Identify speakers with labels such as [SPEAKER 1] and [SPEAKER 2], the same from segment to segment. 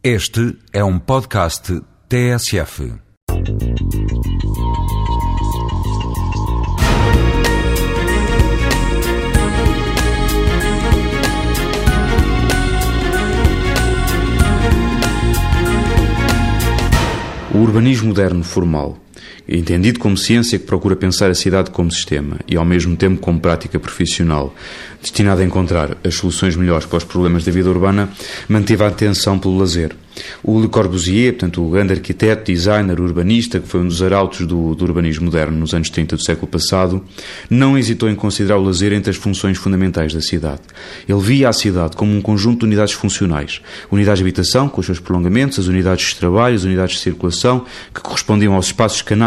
[SPEAKER 1] Este é um podcast TSF.
[SPEAKER 2] O urbanismo moderno formal entendido como ciência que procura pensar a cidade como sistema e ao mesmo tempo como prática profissional, destinada a encontrar as soluções melhores para os problemas da vida urbana, manteve a atenção pelo lazer. O Le Corbusier, portanto, o grande arquiteto, designer, urbanista, que foi um dos arautos do, do, urbanismo moderno nos anos 30 do século passado, não hesitou em considerar o lazer entre as funções fundamentais da cidade. Ele via a cidade como um conjunto de unidades funcionais. Unidades de habitação, com os seus prolongamentos, as unidades de trabalho, as unidades de circulação, que correspondiam aos espaços canais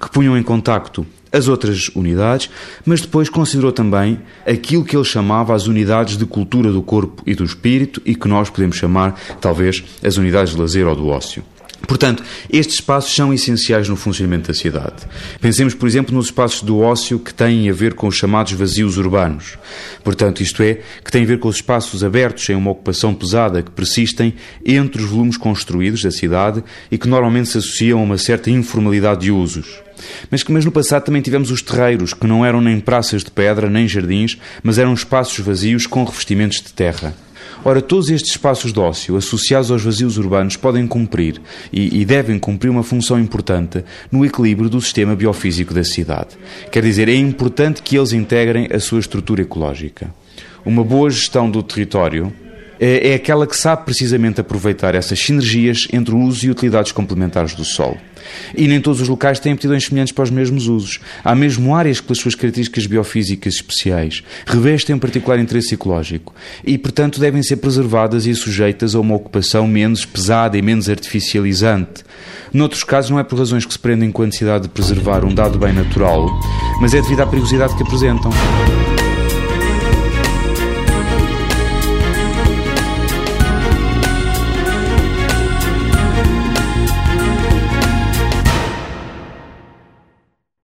[SPEAKER 2] que punham em contacto as outras unidades, mas depois considerou também aquilo que ele chamava as unidades de cultura do corpo e do espírito e que nós podemos chamar, talvez, as unidades de lazer ou do ócio. Portanto, estes espaços são essenciais no funcionamento da cidade. Pensemos, por exemplo, nos espaços do ócio que têm a ver com os chamados vazios urbanos. Portanto, isto é, que têm a ver com os espaços abertos sem uma ocupação pesada que persistem entre os volumes construídos da cidade e que normalmente se associam a uma certa informalidade de usos. Mas que mas no passado também tivemos os terreiros, que não eram nem praças de pedra, nem jardins, mas eram espaços vazios com revestimentos de terra. Ora, todos estes espaços de ócio associados aos vazios urbanos podem cumprir e, e, devem cumprir uma função importante no equilíbrio do sistema biofísico da cidade. Quer dizer, é importante que eles integrem a sua estrutura ecológica. Uma boa gestão do território é aquela que sabe precisamente aproveitar essas sinergias entre o uso e utilidades complementares do solo. E nem todos os locais têm aptidões semelhantes para os mesmos usos. Há mesmo áreas que, pelas suas características biofísicas especiais, revestem um particular interesse ecológico e, portanto, devem ser preservadas e sujeitas a uma ocupação menos pesada e menos artificializante. Noutros casos, não é por razões que se prendem com a necessidade de preservar um dado bem natural, mas é devido à perigosidade que apresentam.